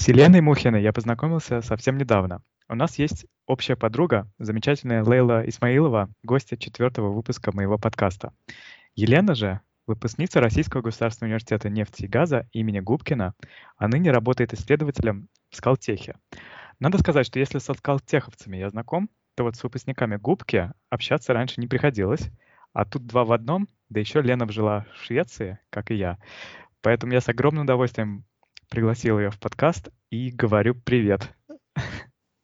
С Еленой Мухиной я познакомился совсем недавно. У нас есть общая подруга, замечательная Лейла Исмаилова, гостья четвертого выпуска моего подкаста. Елена же выпускница Российского государственного университета нефти и газа имени Губкина, а ныне работает исследователем в Скалтехе. Надо сказать, что если со скалтеховцами я знаком, то вот с выпускниками Губки общаться раньше не приходилось, а тут два в одном, да еще Лена жила в Швеции, как и я. Поэтому я с огромным удовольствием пригласил ее в подкаст и говорю привет.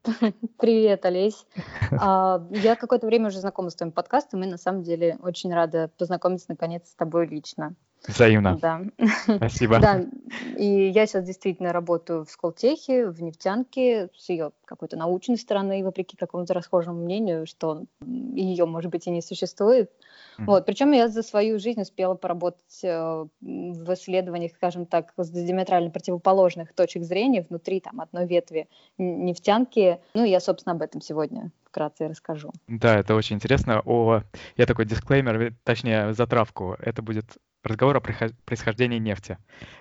Привет, Олесь. А, я какое-то время уже знакома с твоим подкастом и на самом деле очень рада познакомиться наконец с тобой лично. Взаимно. Да. Спасибо. Да, и я сейчас действительно работаю в Сколтехе, в нефтянке, с ее какой-то научной стороны, вопреки какому-то расхожему мнению, что ее, может быть, и не существует. Mm-hmm. Вот, причем я за свою жизнь успела поработать э, в исследованиях, скажем так, с диаметрально противоположных точек зрения внутри там одной ветви нефтянки. Ну, я, собственно, об этом сегодня вкратце расскажу. Да, это очень интересно. О, я такой дисклеймер, точнее, затравку. Это будет разговор о происхождении нефти.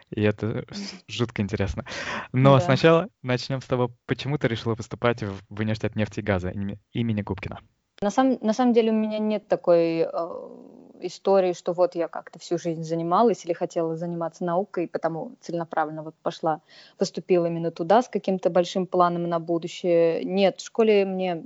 И это жутко интересно. Но да. сначала начнем с того, почему ты решила поступать в университет нефти и газа имени Губкина. На самом, на самом деле у меня нет такой э, истории, что вот я как-то всю жизнь занималась или хотела заниматься наукой, потому целенаправленно вот пошла, поступила именно туда с каким-то большим планом на будущее. Нет, в школе мне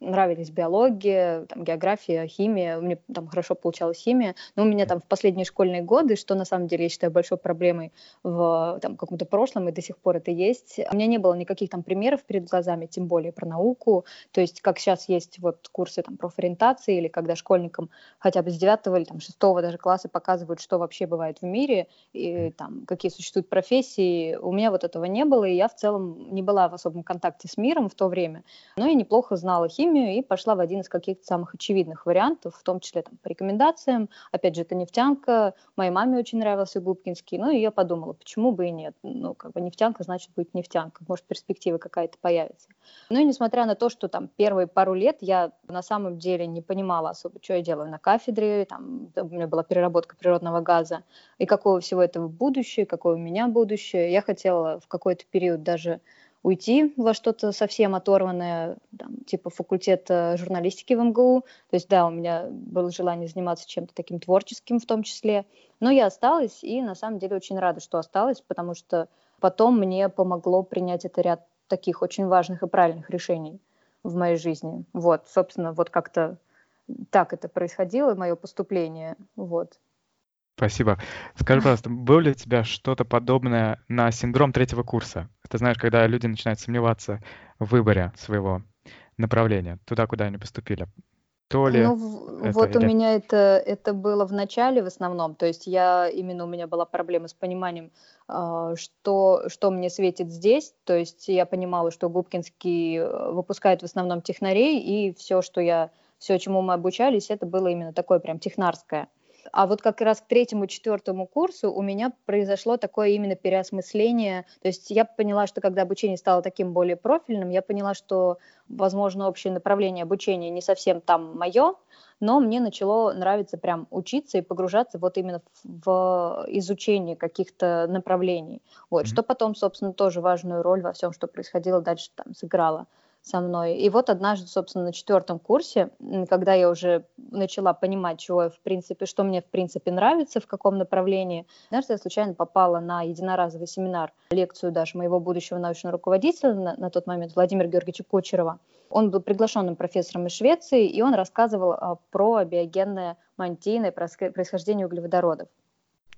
нравились биология, там, география, химия, мне там хорошо получалась химия, но у меня там в последние школьные годы, что на самом деле я считаю большой проблемой в там, каком-то прошлом, и до сих пор это есть, у меня не было никаких там примеров перед глазами, тем более про науку, то есть как сейчас есть вот курсы там профориентации, или когда школьникам хотя бы с 9 или там 6 даже класса показывают, что вообще бывает в мире, и там какие существуют профессии, у меня вот этого не было, и я в целом не была в особом контакте с миром в то время, но я неплохо знала химию, химию и пошла в один из каких-то самых очевидных вариантов, в том числе там, по рекомендациям. Опять же, это нефтянка. Моей маме очень нравился Губкинский. Ну, и я подумала, почему бы и нет. Ну, как бы нефтянка, значит, будет нефтянка. Может, перспектива какая-то появится. Ну, и несмотря на то, что там первые пару лет я на самом деле не понимала особо, что я делаю на кафедре, там у меня была переработка природного газа, и какого всего этого будущее, какое у меня будущее. Я хотела в какой-то период даже уйти во что-то совсем оторванное, там, типа факультета журналистики в МГУ. То есть, да, у меня было желание заниматься чем-то таким творческим в том числе. Но я осталась, и на самом деле очень рада, что осталась, потому что потом мне помогло принять это ряд таких очень важных и правильных решений в моей жизни. Вот, собственно, вот как-то так это происходило, мое поступление. Вот. Спасибо. Скажи, пожалуйста, было ли у тебя что-то подобное на синдром третьего курса? Ты знаешь, когда люди начинают сомневаться в выборе своего направления, туда, куда они поступили. То ли ну, это, вот или... у меня это, это было в начале в основном. То есть я именно у меня была проблема с пониманием, а, что, что мне светит здесь. То есть я понимала, что Губкинский э, выпускает в основном технарей, и все, что я, все, чему мы обучались, это было именно такое прям технарское. А вот как раз к третьему, четвертому курсу у меня произошло такое именно переосмысление. То есть я поняла, что когда обучение стало таким более профильным, я поняла, что, возможно, общее направление обучения не совсем там мое, но мне начало нравиться прям учиться и погружаться вот именно в изучение каких-то направлений. Вот, mm-hmm. что потом, собственно, тоже важную роль во всем, что происходило дальше там сыграло со мной. И вот однажды, собственно, на четвертом курсе, когда я уже начала понимать, чего в принципе, что мне в принципе нравится, в каком направлении, однажды я случайно попала на единоразовый семинар, лекцию даже моего будущего научного руководителя на, на тот момент, Владимира Георгиевича Кучерова. Он был приглашенным профессором из Швеции, и он рассказывал а, про биогенное мантийное происхождение углеводородов.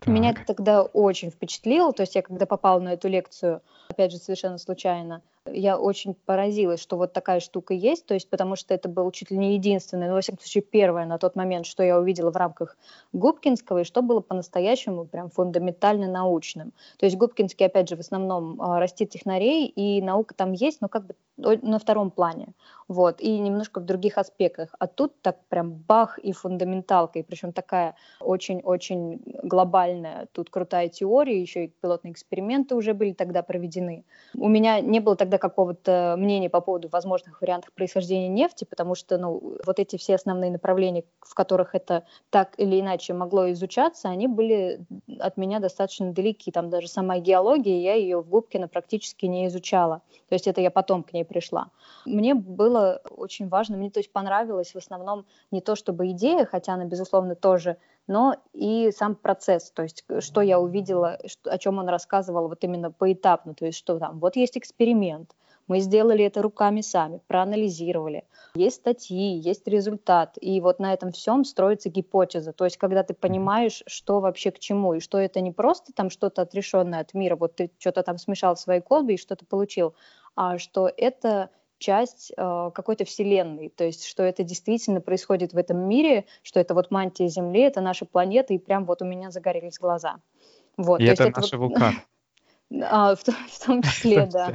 Так. Меня это тогда очень впечатлило, то есть я когда попала на эту лекцию, опять же, совершенно случайно, я очень поразилась, что вот такая штука есть, то есть потому что это был чуть ли не единственное, но, во всяком случае, первое на тот момент, что я увидела в рамках Губкинского, и что было по-настоящему прям фундаментально научным. То есть Губкинский, опять же, в основном а, растит технарей, и наука там есть, но как бы на втором плане, вот, и немножко в других аспектах. А тут так прям бах и фундаменталка, и причем такая очень-очень глобальная, тут крутая теория, еще и пилотные эксперименты уже были тогда проведены. У меня не было тогда какого-то мнения по поводу возможных вариантов происхождения нефти, потому что, ну, вот эти все основные направления, в которых это так или иначе могло изучаться, они были от меня достаточно далеки. Там даже сама геология, я ее в Губкино практически не изучала. То есть это я потом к ней пришла. Мне было очень важно, мне то есть понравилось в основном не то чтобы идея, хотя она, безусловно, тоже но и сам процесс, то есть что я увидела, что, о чем он рассказывал вот именно поэтапно, то есть что там, вот есть эксперимент, мы сделали это руками сами, проанализировали. Есть статьи, есть результат. И вот на этом всем строится гипотеза. То есть, когда ты понимаешь, что вообще к чему, и что это не просто там что-то отрешенное от мира, вот ты что-то там смешал в своей колбе и что-то получил, а что это часть э, какой-то вселенной, то есть что это действительно происходит в этом мире, что это вот мантия Земли, это наша планета, и прям вот у меня загорелись глаза. Вот, и это, это наши вот... вулканы. А, в, в том числе, да.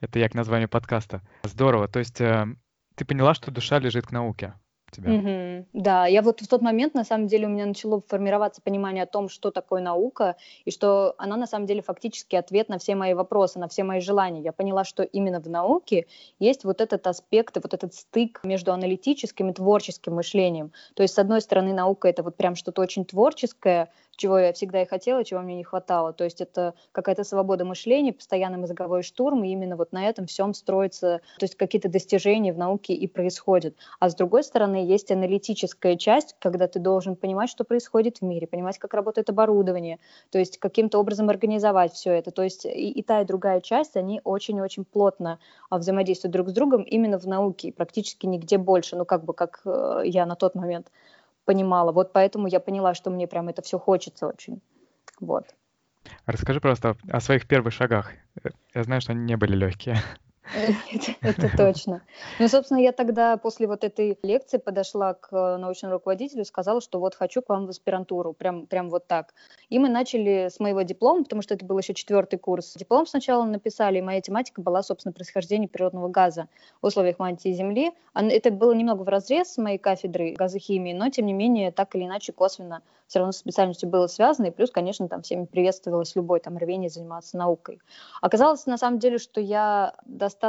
Это як название подкаста. Здорово. То есть э, ты поняла, что душа лежит к науке тебя. Угу. Да, я вот в тот момент, на самом деле, у меня начало формироваться понимание о том, что такое наука, и что она, на самом деле, фактически ответ на все мои вопросы, на все мои желания. Я поняла, что именно в науке есть вот этот аспект, вот этот стык между аналитическим и творческим мышлением. То есть, с одной стороны, наука — это вот прям что-то очень творческое, чего я всегда и хотела, чего мне не хватало. То есть это какая-то свобода мышления, постоянный мозговой штурм, и именно вот на этом всем строится, то есть какие-то достижения в науке и происходят. А с другой стороны, есть аналитическая часть, когда ты должен понимать, что происходит в мире, понимать, как работает оборудование, то есть каким-то образом организовать все это. То есть и, и та, и другая часть, они очень-очень плотно а, взаимодействуют друг с другом именно в науке, и практически нигде больше, ну как бы как э, я на тот момент понимала. Вот поэтому я поняла, что мне прям это все хочется очень. Вот. Расскажи просто о своих первых шагах. Я знаю, что они не были легкие. Это точно. Ну, собственно, я тогда после вот этой лекции подошла к научному руководителю сказала, что вот хочу к вам в аспирантуру, прям, прям вот так. И мы начали с моего диплома, потому что это был еще четвертый курс. Диплом сначала написали, и моя тематика была, собственно, происхождение природного газа в условиях мантии Земли. Это было немного в разрез с моей кафедры газохимии, но, тем не менее, так или иначе, косвенно все равно с специальностью было связано, и плюс, конечно, там всеми приветствовалось любое там рвение заниматься наукой. Оказалось, на самом деле, что я достаточно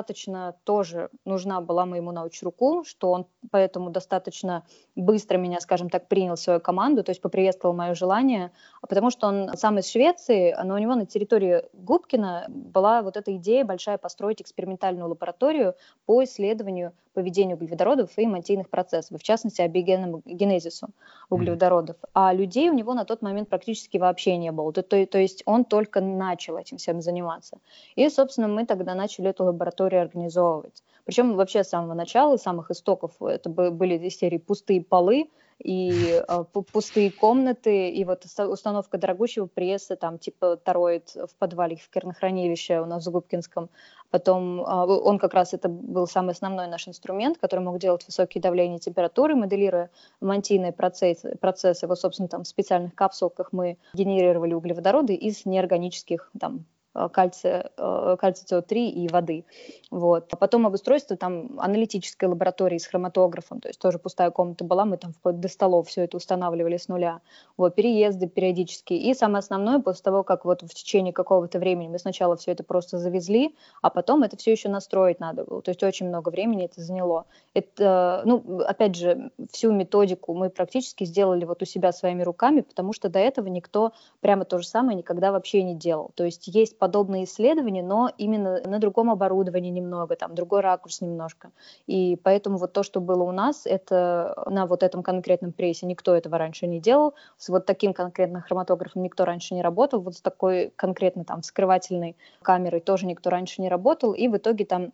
тоже нужна была моему научруку, что он поэтому достаточно быстро меня, скажем так, принял в свою команду, то есть поприветствовал мое желание, потому что он сам из Швеции, но у него на территории Губкина была вот эта идея большая построить экспериментальную лабораторию по исследованию поведения углеводородов и мантийных процессов, в частности, абиогенному генезису углеводородов. А людей у него на тот момент практически вообще не было. То, то, то есть он только начал этим всем заниматься. И, собственно, мы тогда начали эту лабораторию организовывать. Причем вообще с самого начала, с самых истоков, это были из серии пустые полы, и э, пустые комнаты, и вот установка дорогущего пресса, там типа тороид в подвале в кернохранилище у нас в Губкинском. Потом э, он как раз это был самый основной наш инструмент, который мог делать высокие давления и температуры, моделируя мантийные процессы, процессы. Вот, собственно, там в специальных капсулках мы генерировали углеводороды из неорганических там кальция, э, кальция СО3 и воды. Вот. А потом обустройство там аналитической лаборатории с хроматографом, то есть тоже пустая комната была, мы там вплоть до столов все это устанавливали с нуля. Вот, переезды периодически. И самое основное, после того, как вот в течение какого-то времени мы сначала все это просто завезли, а потом это все еще настроить надо было. То есть очень много времени это заняло. Это, ну, опять же, всю методику мы практически сделали вот у себя своими руками, потому что до этого никто прямо то же самое никогда вообще не делал. То есть есть подобные исследования, но именно на другом оборудовании немного, там другой ракурс немножко. И поэтому вот то, что было у нас, это на вот этом конкретном прессе никто этого раньше не делал, с вот таким конкретным хроматографом никто раньше не работал, вот с такой конкретно там скрывательной камерой тоже никто раньше не работал, и в итоге там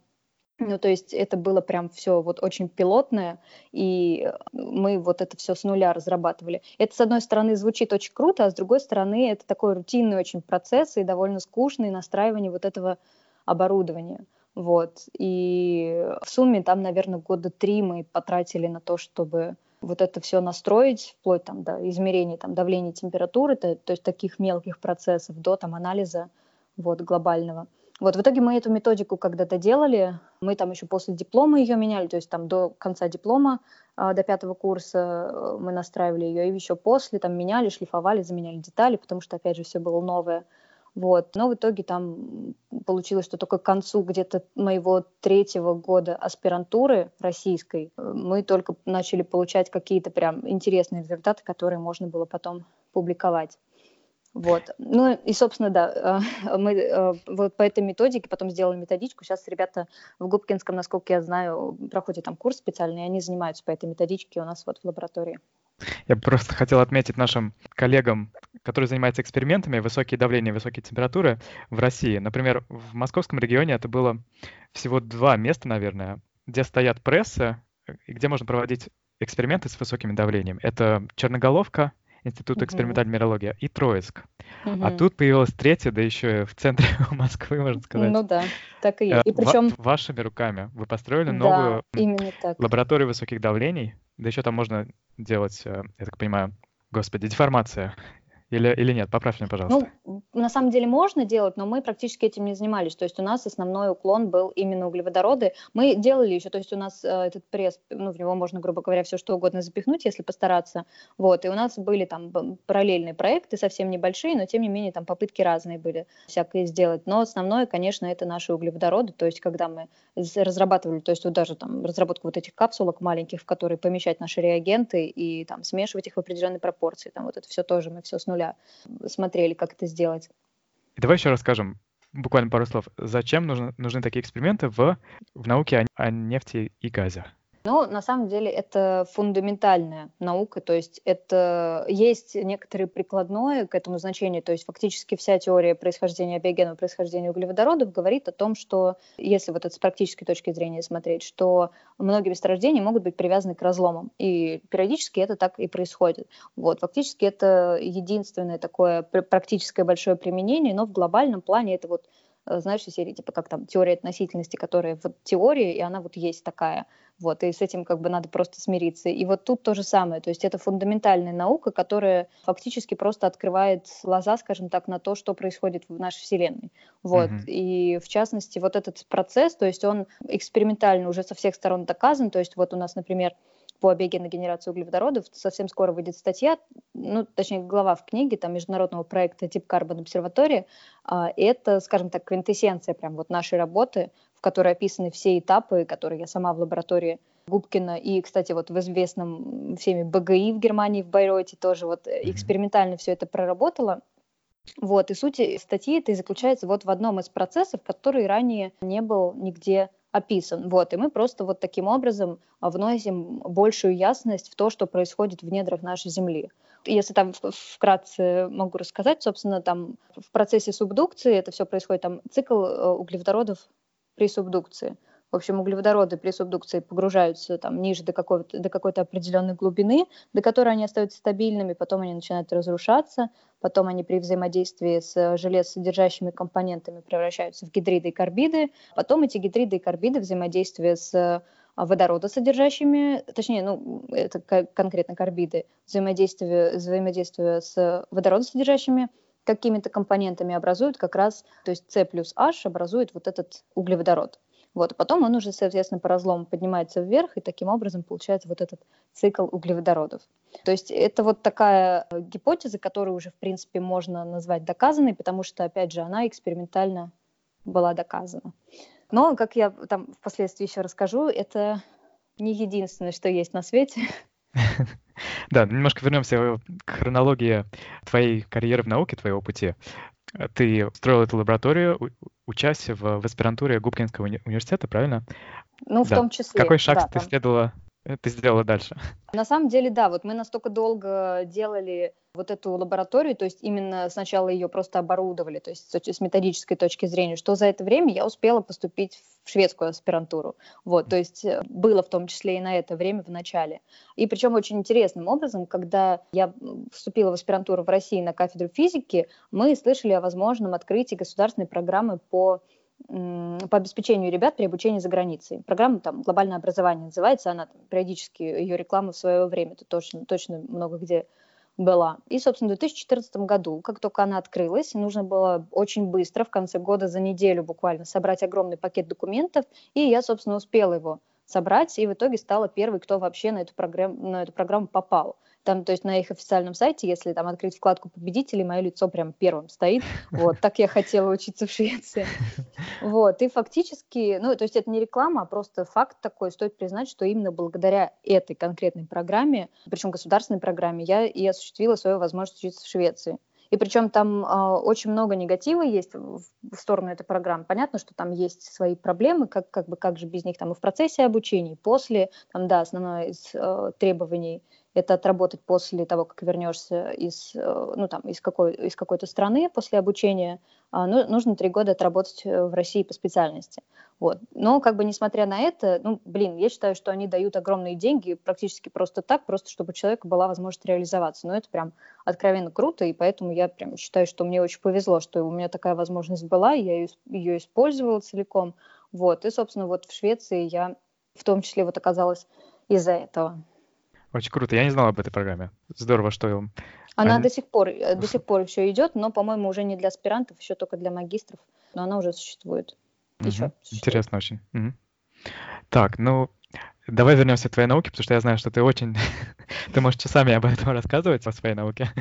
ну, то есть это было прям все вот очень пилотное, и мы вот это все с нуля разрабатывали. Это, с одной стороны, звучит очень круто, а с другой стороны, это такой рутинный очень процесс и довольно скучный настраивание вот этого оборудования. Вот. И в сумме там, наверное, года три мы потратили на то, чтобы вот это все настроить, вплоть там до измерения там, давления температуры, то, то есть таких мелких процессов, до там анализа вот, глобального. Вот в итоге мы эту методику когда-то делали, мы там еще после диплома ее меняли, то есть там до конца диплома, а, до пятого курса э, мы настраивали ее, и еще после там меняли, шлифовали, заменяли детали, потому что, опять же, все было новое. Вот. Но в итоге там получилось, что только к концу где-то моего третьего года аспирантуры российской э, мы только начали получать какие-то прям интересные результаты, которые можно было потом публиковать. Вот. Ну и, собственно, да, э, мы э, вот по этой методике потом сделали методичку. Сейчас ребята в Губкинском, насколько я знаю, проходят там курс специальный, и они занимаются по этой методичке у нас вот в лаборатории. Я просто хотел отметить нашим коллегам, которые занимаются экспериментами, высокие давления, высокие температуры в России. Например, в московском регионе это было всего два места, наверное, где стоят прессы и где можно проводить эксперименты с высокими давлениями. Это Черноголовка — Института экспериментальной минералогии, и Троицк. А тут появилась третья, да еще в центре Москвы, можно сказать. Ну да, так и есть. И причем... Вашими руками вы построили новую лабораторию высоких давлений, да еще там можно делать, э, я так понимаю, господи, деформация или, или нет? Поправь меня, пожалуйста. Ну, на самом деле можно делать, но мы практически этим не занимались. То есть у нас основной уклон был именно углеводороды. Мы делали еще, то есть у нас э, этот пресс, ну, в него можно, грубо говоря, все что угодно запихнуть, если постараться. Вот, и у нас были там параллельные проекты, совсем небольшие, но тем не менее там попытки разные были всякое сделать. Но основное, конечно, это наши углеводороды. То есть когда мы разрабатывали, то есть вот даже там разработку вот этих капсулок маленьких, в которые помещать наши реагенты и там смешивать их в определенной пропорции. Там вот это все тоже мы все с нуля смотрели, как это сделать. И давай еще расскажем, буквально пару слов, зачем нужны, нужны такие эксперименты в, в науке о, о нефти и газе? Но на самом деле это фундаментальная наука, то есть это есть некоторое прикладное к этому значению, то есть фактически вся теория происхождения биогенного происхождения углеводородов говорит о том, что если вот это с практической точки зрения смотреть, что многие месторождения могут быть привязаны к разломам, и периодически это так и происходит. Вот, фактически это единственное такое практическое большое применение, но в глобальном плане это вот знаешь, из серии, типа, как там теория относительности, которая вот теория, и она вот есть такая. Вот, и с этим как бы надо просто смириться. И вот тут то же самое, то есть это фундаментальная наука, которая фактически просто открывает глаза, скажем так, на то, что происходит в нашей Вселенной. Вот, mm-hmm. и в частности, вот этот процесс, то есть он экспериментально уже со всех сторон доказан, то есть вот у нас, например, по обеге генерацию углеводородов. Совсем скоро выйдет статья, ну, точнее, глава в книге там, международного проекта Deep Carbon Observatory. А, это, скажем так, квинтэссенция прям вот нашей работы, в которой описаны все этапы, которые я сама в лаборатории Губкина и, кстати, вот в известном всеми БГИ в Германии, в Байройте тоже вот экспериментально все это проработала. Вот, и суть статьи это и заключается вот в одном из процессов, который ранее не был нигде описан. Вот, и мы просто вот таким образом вносим большую ясность в то, что происходит в недрах нашей Земли. Если там вкратце могу рассказать, собственно, там в процессе субдукции это все происходит, там цикл э, углеводородов при субдукции. В общем, углеводороды при субдукции погружаются там ниже до, какого-то, до какой-то определенной глубины, до которой они остаются стабильными, потом они начинают разрушаться, потом они при взаимодействии с железосодержащими компонентами превращаются в гидриды и карбиды, потом эти гидриды и карбиды взаимодействие с а, водородосодержащими, точнее, ну, это конкретно карбиды, взаимодействие, взаимодействие с водородосодержащими какими-то компонентами образуют как раз, то есть С плюс H образует вот этот углеводород. Вот, потом он уже, соответственно, по разлому поднимается вверх, и таким образом получается вот этот цикл углеводородов. То есть это вот такая э, гипотеза, которую уже, в принципе, можно назвать доказанной, потому что, опять же, она экспериментально была доказана. Но, как я там впоследствии еще расскажу, это не единственное, что есть на свете. Да, немножко вернемся к хронологии твоей карьеры в науке, твоего пути. Ты строил эту лабораторию, участие в, в аспирантуре Губкинского уни- университета, правильно? Ну, в да. том числе. Какой шаг да, ты там... следовала ты сделала дальше? На самом деле, да, вот мы настолько долго делали вот эту лабораторию, то есть именно сначала ее просто оборудовали, то есть с методической точки зрения, что за это время я успела поступить в шведскую аспирантуру. Вот, то есть э, было в том числе и на это время в начале. И причем очень интересным образом, когда я вступила в аспирантуру в России на кафедру физики, мы слышали о возможном открытии государственной программы по по обеспечению ребят при обучении за границей. Программа там «Глобальное образование» называется, она там, периодически, ее реклама в свое время, это точно, точно много где была. И, собственно, в 2014 году, как только она открылась, нужно было очень быстро, в конце года, за неделю буквально, собрать огромный пакет документов, и я, собственно, успела его собрать, и в итоге стала первой, кто вообще на эту программу, на эту программу попал. Там, то есть на их официальном сайте, если там открыть вкладку победителей, мое лицо прям первым стоит. Вот, так я хотела учиться в Швеции. Вот, и фактически, ну, то есть это не реклама, а просто факт такой, стоит признать, что именно благодаря этой конкретной программе, причем государственной программе, я и осуществила свою возможность учиться в Швеции. И причем там э, очень много негатива есть в, в сторону этой программы. Понятно, что там есть свои проблемы, как, как бы как же без них там и в процессе обучения, и после, там, да, основное из э, требований это отработать после того, как вернешься из, э, ну, там, из, какой, из какой-то страны после обучения, а, ну, нужно три года отработать э, в России по специальности. Вот. Но как бы несмотря на это, ну, блин, я считаю, что они дают огромные деньги практически просто так, просто чтобы у человека была возможность реализоваться. Но это прям откровенно круто, и поэтому я прям считаю, что мне очень повезло, что у меня такая возможность была, я ее, ее использовала целиком. Вот. И, собственно, вот в Швеции я в том числе вот оказалась из-за этого. Очень круто. Я не знал об этой программе. Здорово, что. Она Они... до сих пор, э, до сих пор еще идет, но, по-моему, уже не для аспирантов, еще только для магистров. Но она уже существует. Еще. Угу. Существует. Интересно очень. Угу. Так, ну, давай вернемся к твоей науке, потому что я знаю, что ты очень... ты можешь часами об этом рассказывать, о своей науке.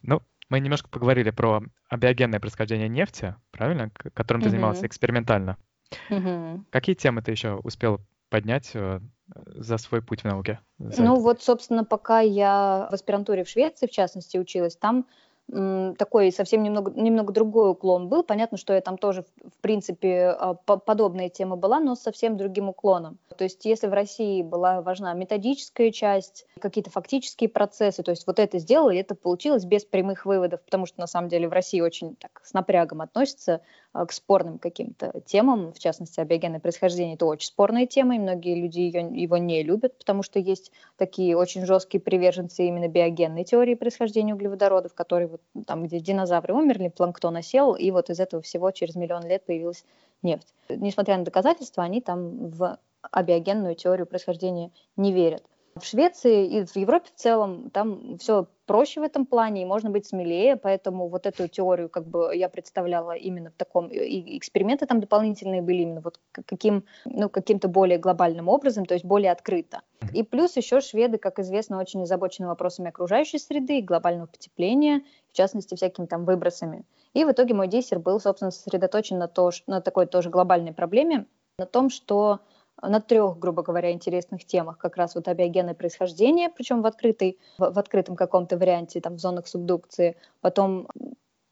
Ну, мы немножко поговорили про абиогенное происхождение нефти, правильно, которым ты занималась экспериментально. Какие темы ты еще успел поднять э, за свой путь в науке? Ну вот, собственно, пока я в аспирантуре в Швеции, в частности, училась, там такой совсем немного, немного другой уклон был. Понятно, что я там тоже, в принципе, а, подобная тема была, но с совсем другим уклоном. То есть если в России была важна методическая часть, какие-то фактические процессы, то есть вот это сделали, это получилось без прямых выводов, потому что на самом деле в России очень так с напрягом относятся к спорным каким-то темам, в частности, абиогенное происхождение. Это очень спорная тема, и многие люди ее, его не любят, потому что есть такие очень жесткие приверженцы именно биогенной теории происхождения углеводородов, которые вот там, где динозавры умерли, планктон осел, и вот из этого всего через миллион лет появилась нефть. Несмотря на доказательства, они там в абиогенную теорию происхождения не верят. В Швеции и в Европе в целом там все проще в этом плане, и можно быть смелее, поэтому вот эту теорию как бы я представляла именно в таком, и эксперименты там дополнительные были именно вот каким, ну, каким-то более глобальным образом, то есть более открыто. И плюс еще шведы, как известно, очень озабочены вопросами окружающей среды и глобального потепления, в частности, всякими там выбросами. И в итоге мой диссер был, собственно, сосредоточен на, то, на такой тоже глобальной проблеме, на том, что на трех, грубо говоря, интересных темах, как раз вот абиогенное происхождение, причем в, открытой, в, в открытом каком-то варианте, там, в зонах субдукции, потом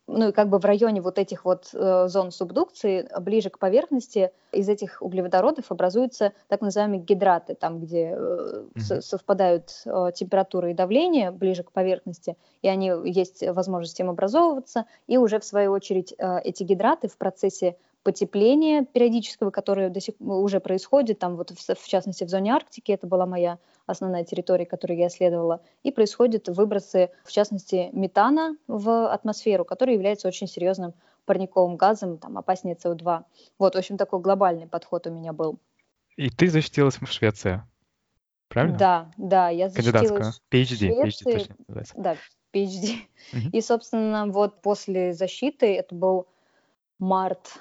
ну и как бы в районе вот этих вот э, зон субдукции, ближе к поверхности, из этих углеводородов образуются так называемые гидраты, там, где э, mm-hmm. совпадают э, температура и давление ближе к поверхности, и они есть возможность им образовываться, и уже в свою очередь э, эти гидраты в процессе потепления периодического, которое до сих уже происходит, там вот в, в частности в зоне Арктики, это была моя основная территория, которую я исследовала, и происходят выбросы, в частности, метана в атмосферу, который является очень серьезным парниковым газом, там, опаснее СО2. Вот, в общем, такой глобальный подход у меня был. И ты защитилась в Швеции, правильно? Да, да, я защитилась PhD, в Швеции. PhD точно Да, PhD. Угу. И, собственно, вот после защиты, это был март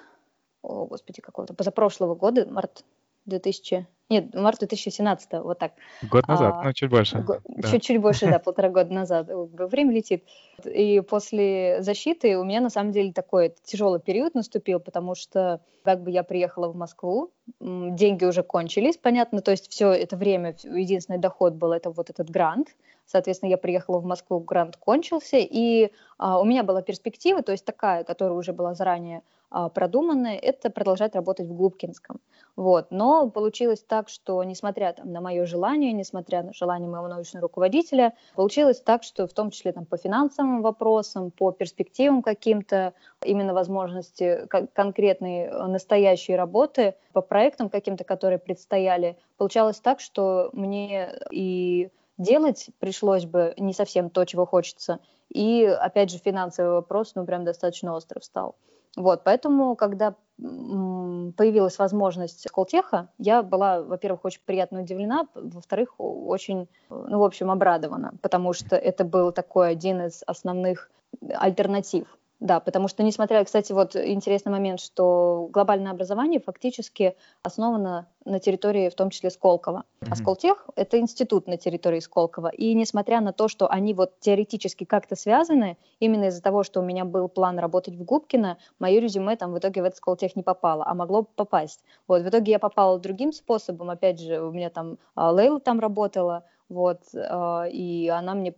о, господи, какого-то, позапрошлого года, март 2000, нет, март 2017, вот так. Год назад, а, ну, чуть больше. Го- да. Чуть-чуть больше, да, полтора года назад. Время летит. И после защиты у меня, на самом деле, такой тяжелый период наступил, потому что как бы я приехала в Москву, деньги уже кончились, понятно, то есть все это время, единственный доход был это вот этот грант, Соответственно, я приехала в Москву, грант кончился, и а, у меня была перспектива, то есть такая, которая уже была заранее а, продуманная, это продолжать работать в Губкинском. Вот. Но получилось так, что несмотря там, на мое желание, несмотря на желание моего научного руководителя, получилось так, что в том числе там, по финансовым вопросам, по перспективам каким-то, именно возможности конкретной э, настоящей работы, по проектам каким-то, которые предстояли, получалось так, что мне и делать пришлось бы не совсем то, чего хочется, и, опять же, финансовый вопрос, ну, прям достаточно остров стал. Вот, поэтому, когда появилась возможность Колтеха, я была, во-первых, очень приятно удивлена, во-вторых, очень, ну, в общем, обрадована, потому что это был такой один из основных альтернатив да, потому что, несмотря, кстати, вот интересный момент, что глобальное образование фактически основано на территории, в том числе Сколково. Mm-hmm. А Сколтех — это институт на территории Сколково. И несмотря на то, что они вот теоретически как-то связаны, именно из-за того, что у меня был план работать в Губкино, мое резюме там в итоге в этот Сколтех не попало, а могло попасть. Вот, в итоге я попала другим способом. Опять же, у меня там а, Лейла там работала, вот, а, и она мне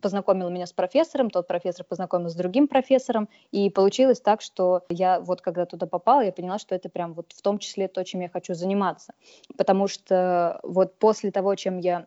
познакомила меня с профессором, тот профессор познакомил с другим профессором, и получилось так, что я вот когда туда попала, я поняла, что это прям вот в том числе то, чем я хочу заниматься, потому что вот после того, чем я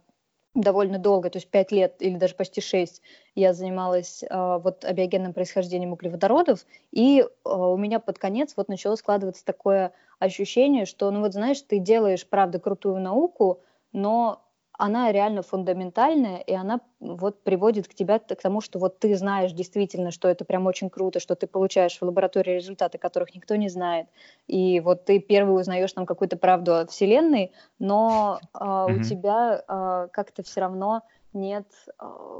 довольно долго, то есть пять лет или даже почти шесть, я занималась э, вот абиогенным происхождением углеводородов, и э, у меня под конец вот начало складываться такое ощущение, что, ну вот знаешь, ты делаешь, правда, крутую науку, но она реально фундаментальная, и она вот приводит к тебе к тому, что вот ты знаешь действительно, что это прям очень круто, что ты получаешь в лаборатории результаты, которых никто не знает, и вот ты первый узнаешь там какую-то правду о Вселенной, но э, mm-hmm. у тебя э, как-то все равно нет э,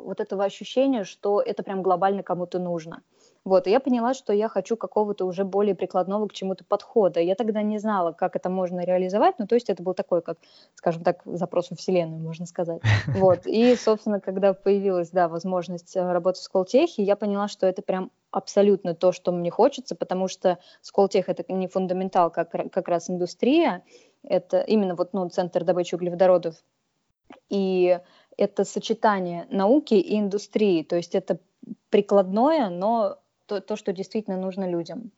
вот этого ощущения, что это прям глобально кому-то нужно. Вот, и я поняла, что я хочу какого-то уже более прикладного к чему-то подхода. Я тогда не знала, как это можно реализовать, ну, то есть это был такой, как, скажем так, запрос во Вселенную, можно сказать. Вот, и, собственно, когда появилась, да, возможность работать в Сколтехе, я поняла, что это прям абсолютно то, что мне хочется, потому что Сколтех — это не фундаментал, как, как раз индустрия, это именно вот, ну, центр добычи углеводородов, и это сочетание науки и индустрии, то есть это прикладное, но то, то, что действительно нужно людям.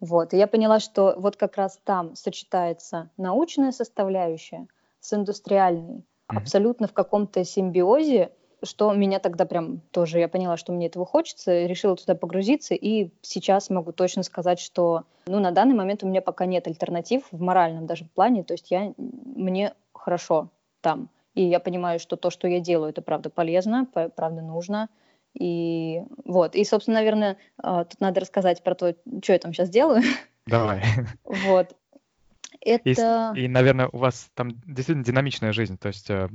Вот. И я поняла, что вот как раз там сочетается научная составляющая с индустриальной, mm-hmm. абсолютно в каком-то симбиозе, что меня тогда прям тоже, я поняла, что мне этого хочется, решила туда погрузиться, и сейчас могу точно сказать, что ну, на данный момент у меня пока нет альтернатив в моральном даже плане, то есть я, мне хорошо там, и я понимаю, что то, что я делаю, это правда полезно, правда нужно, и вот, и, собственно, наверное, а, тут надо рассказать про то, что я там сейчас делаю. Давай. Вот. Это... И, и, наверное, у вас там действительно динамичная жизнь, то есть э,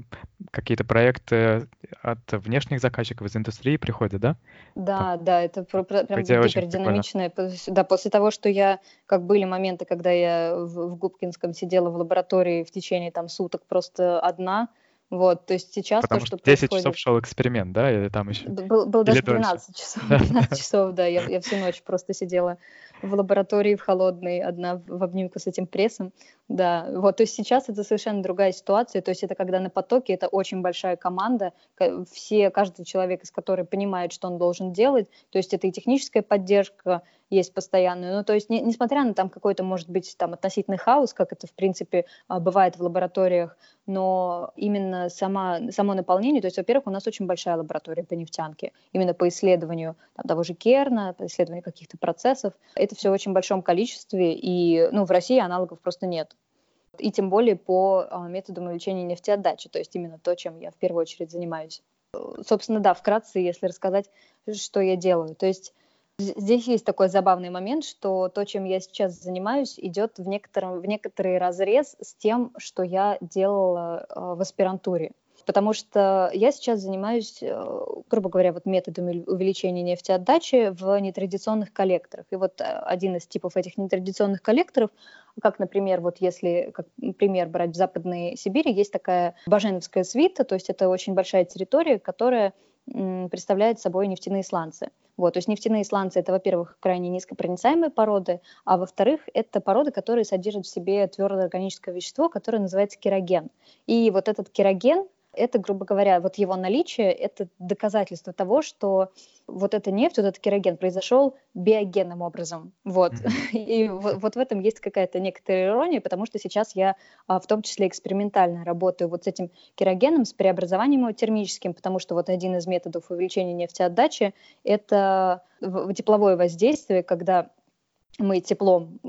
какие-то проекты от внешних заказчиков из индустрии приходят, да? Да, там, да, это про, про, прям гипердинамичное. Да, после того, что я, как были моменты, когда я в, в Губкинском сидела в лаборатории в течение там суток просто одна, вот, то есть сейчас Потому то, что, что 10 происходит... часов шел эксперимент, да, или там еще? Был, был даже 12 часов, 12 часов, да, я, я всю ночь просто сидела в лаборатории в холодной, одна в обнимку с этим прессом, да, вот, то есть сейчас это совершенно другая ситуация, то есть это когда на потоке, это очень большая команда, все, каждый человек из которой понимает, что он должен делать, то есть это и техническая поддержка, есть постоянную. Ну, то есть, не, несмотря на там какой-то, может быть, там относительный хаос, как это, в принципе, а, бывает в лабораториях, но именно сама, само наполнение, то есть, во-первых, у нас очень большая лаборатория по нефтянке, именно по исследованию там, того же Керна, по исследованию каких-то процессов. Это все в очень большом количестве, и ну, в России аналогов просто нет. И тем более по а, методам увеличения нефтеотдачи, то есть именно то, чем я в первую очередь занимаюсь. Собственно, да, вкратце, если рассказать, что я делаю. То есть Здесь есть такой забавный момент, что то, чем я сейчас занимаюсь, идет в, некотором, в некоторый разрез с тем, что я делала э, в аспирантуре. Потому что я сейчас занимаюсь, э, грубо говоря, вот методами увеличения нефтеотдачи в нетрадиционных коллекторах. И вот э, один из типов этих нетрадиционных коллекторов, как, например, вот если как пример брать в Западной Сибири, есть такая Баженовская свита, то есть это очень большая территория, которая представляет собой нефтяные сланцы. Вот, то есть нефтяные сланцы это, во-первых, крайне низкопроницаемые породы, а во-вторых, это породы, которые содержат в себе твердое органическое вещество, которое называется кероген. И вот этот кероген, это, грубо говоря, вот его наличие, это доказательство того, что вот эта нефть, вот этот кероген произошел биогенным образом. Вот. Mm-hmm. И вот, в этом есть какая-то некоторая ирония, потому что сейчас я а, в том числе экспериментально работаю вот с этим керогеном, с преобразованием его термическим, потому что вот один из методов увеличения нефтеотдачи – это тепловое воздействие, когда мы теплом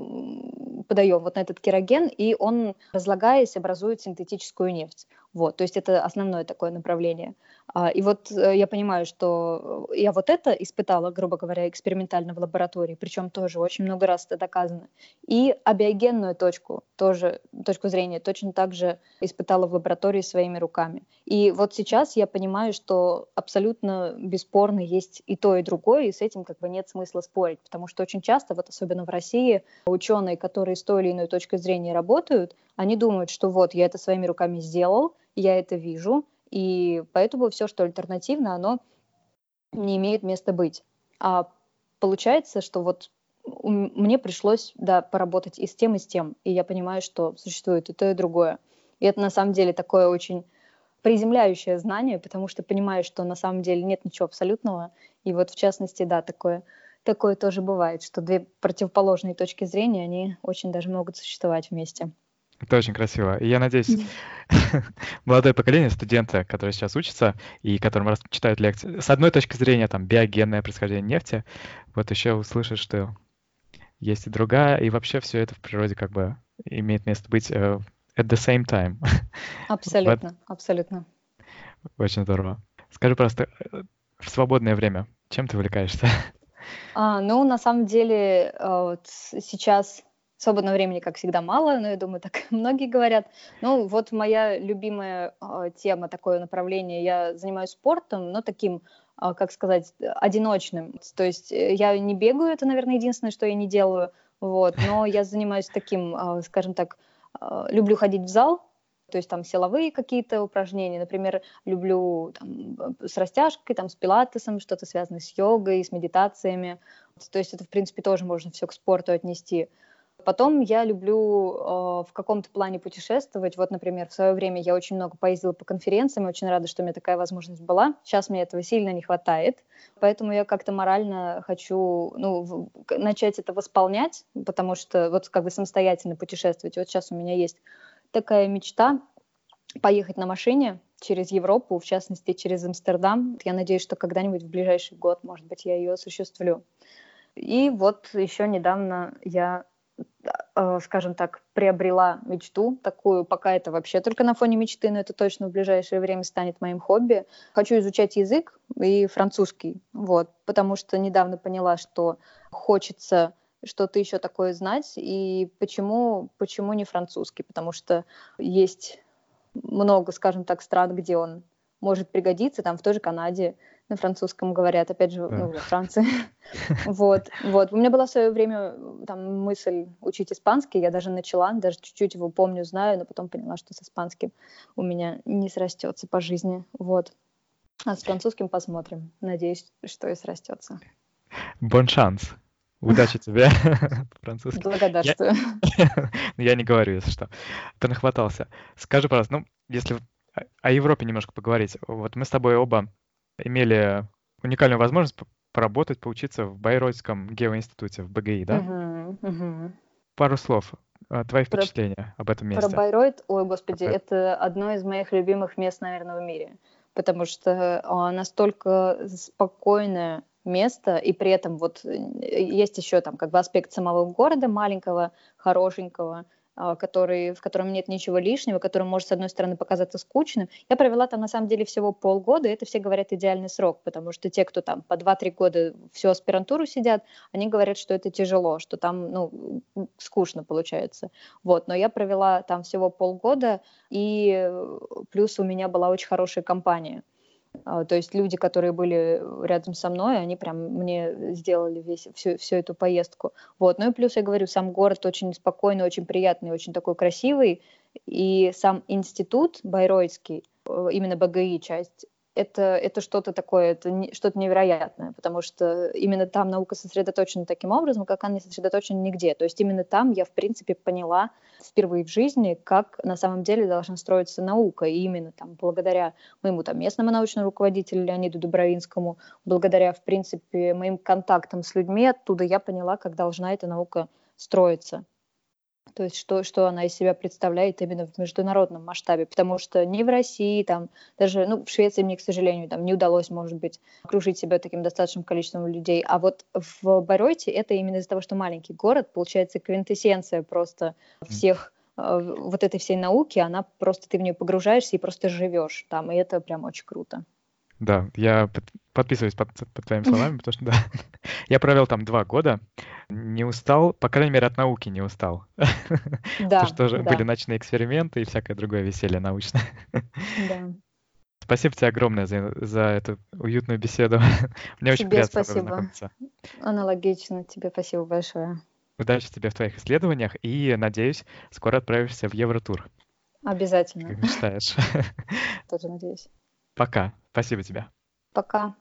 подаем вот на этот кероген, и он, разлагаясь, образует синтетическую нефть. Вот, то есть это основное такое направление. А, и вот э, я понимаю, что я вот это испытала, грубо говоря, экспериментально в лаборатории, причем тоже очень много раз это доказано. И абиогенную точку, тоже точку зрения, точно так же испытала в лаборатории своими руками. И вот сейчас я понимаю, что абсолютно бесспорно есть и то, и другое, и с этим как бы нет смысла спорить, потому что очень часто, вот особенно в России, ученые, которые с той или иной точкой зрения работают, они думают, что вот я это своими руками сделал, я это вижу, и поэтому все, что альтернативно, оно не имеет места быть. А получается, что вот мне пришлось, да, поработать и с тем, и с тем, и я понимаю, что существует и то, и другое. И это на самом деле такое очень приземляющее знание, потому что понимаешь, что на самом деле нет ничего абсолютного. И вот в частности, да, такое, такое тоже бывает, что две противоположные точки зрения, они очень даже могут существовать вместе. Это очень красиво. И я надеюсь, молодое поколение, студенты, которые сейчас учатся и которым читают лекции, с одной точки зрения, там, биогенное происхождение нефти, вот еще услышат, что есть и другая, и вообще все это в природе как бы имеет место быть uh, at the same time. Абсолютно, абсолютно. Очень здорово. Скажи просто, э, в свободное время чем ты увлекаешься? А, ну, на самом деле, э, вот сейчас Свободного времени, как всегда, мало, но я думаю, так многие говорят. Ну, вот моя любимая э, тема, такое направление. Я занимаюсь спортом, но таким, э, как сказать, одиночным. То есть э, я не бегаю, это, наверное, единственное, что я не делаю. Вот, но я занимаюсь таким, э, скажем так, э, люблю ходить в зал, то есть там силовые какие-то упражнения, например, люблю там, с растяжкой, там, с пилатесом, что-то связанное с йогой, с медитациями. То есть это, в принципе, тоже можно все к спорту отнести. Потом я люблю э, в каком-то плане путешествовать. Вот, например, в свое время я очень много поездила по конференциям, очень рада, что у меня такая возможность была. Сейчас мне этого сильно не хватает, поэтому я как-то морально хочу ну, начать это восполнять, потому что вот как бы самостоятельно путешествовать. Вот сейчас у меня есть такая мечта поехать на машине через Европу, в частности, через Амстердам. Я надеюсь, что когда-нибудь в ближайший год, может быть, я ее осуществлю. И вот еще недавно я скажем так, приобрела мечту такую, пока это вообще только на фоне мечты, но это точно в ближайшее время станет моим хобби. Хочу изучать язык и французский, вот, потому что недавно поняла, что хочется что-то еще такое знать, и почему, почему не французский, потому что есть много, скажем так, стран, где он может пригодиться, там в той же Канаде на французском говорят, опять же, да. ну, во Франции. вот, вот. У меня была в свое время там мысль учить испанский, я даже начала, даже чуть-чуть его помню, знаю, но потом поняла, что с испанским у меня не срастется по жизни, вот. А с французским посмотрим. Надеюсь, что и срастется. Бон шанс. Удачи тебе по-французски. Благодарствую. Ну, я не говорю, если что. Ты нахватался. Скажи, пожалуйста, ну, если о Европе немножко поговорить. Вот мы с тобой оба имели уникальную возможность поработать, поучиться в Байройтском геоинституте, в БГИ, да? Uh-huh, uh-huh. Пару слов. А, твои впечатления про, об этом месте? Про Байройт, ой, господи, okay. это одно из моих любимых мест, наверное, в мире. Потому что а, настолько спокойное место, и при этом вот э, есть еще там как бы аспект самого города маленького, хорошенького, который, в котором нет ничего лишнего, который может, с одной стороны, показаться скучным. Я провела там, на самом деле, всего полгода, и это все говорят идеальный срок, потому что те, кто там по 2-3 года всю аспирантуру сидят, они говорят, что это тяжело, что там, ну, скучно получается. Вот, но я провела там всего полгода, и э, плюс у меня была очень хорошая компания. А, то есть люди, которые были рядом со мной, они прям мне сделали весь, всю, всю эту поездку. Вот. Ну и плюс, я говорю, сам город очень спокойный, очень приятный, очень такой красивый. И сам институт Байройский, э, именно БГИ часть, это, это что-то такое, это не, что-то невероятное, потому что именно там наука сосредоточена таким образом, как она не сосредоточена нигде. То есть именно там я, в принципе, поняла впервые в жизни, как на самом деле должна строиться наука. И именно там благодаря моему там местному научному руководителю Леониду Дубровинскому, благодаря, в принципе, моим контактам с людьми оттуда я поняла, как должна эта наука строиться то есть что, что она из себя представляет именно в международном масштабе, потому что ни в России, там, даже ну, в Швеции мне, к сожалению, там, не удалось, может быть, окружить себя таким достаточным количеством людей, а вот в Баройте это именно из-за того, что маленький город, получается квинтэссенция просто всех вот этой всей науки, она просто, ты в нее погружаешься и просто живешь там, и это прям очень круто. Да, я под, подписываюсь под, под твоими словами, потому что да, я провел там два года, не устал, по крайней мере, от науки не устал. Да, Потому что да. были ночные эксперименты и всякое другое веселье научное. Да. Спасибо тебе огромное за, за эту уютную беседу. Мне тебе очень приятно спасибо. Аналогично. Тебе спасибо большое. Удачи тебе в твоих исследованиях и, надеюсь, скоро отправишься в Евротур. Обязательно. Как мечтаешь. Тоже надеюсь. Пока. Спасибо тебе. Пока.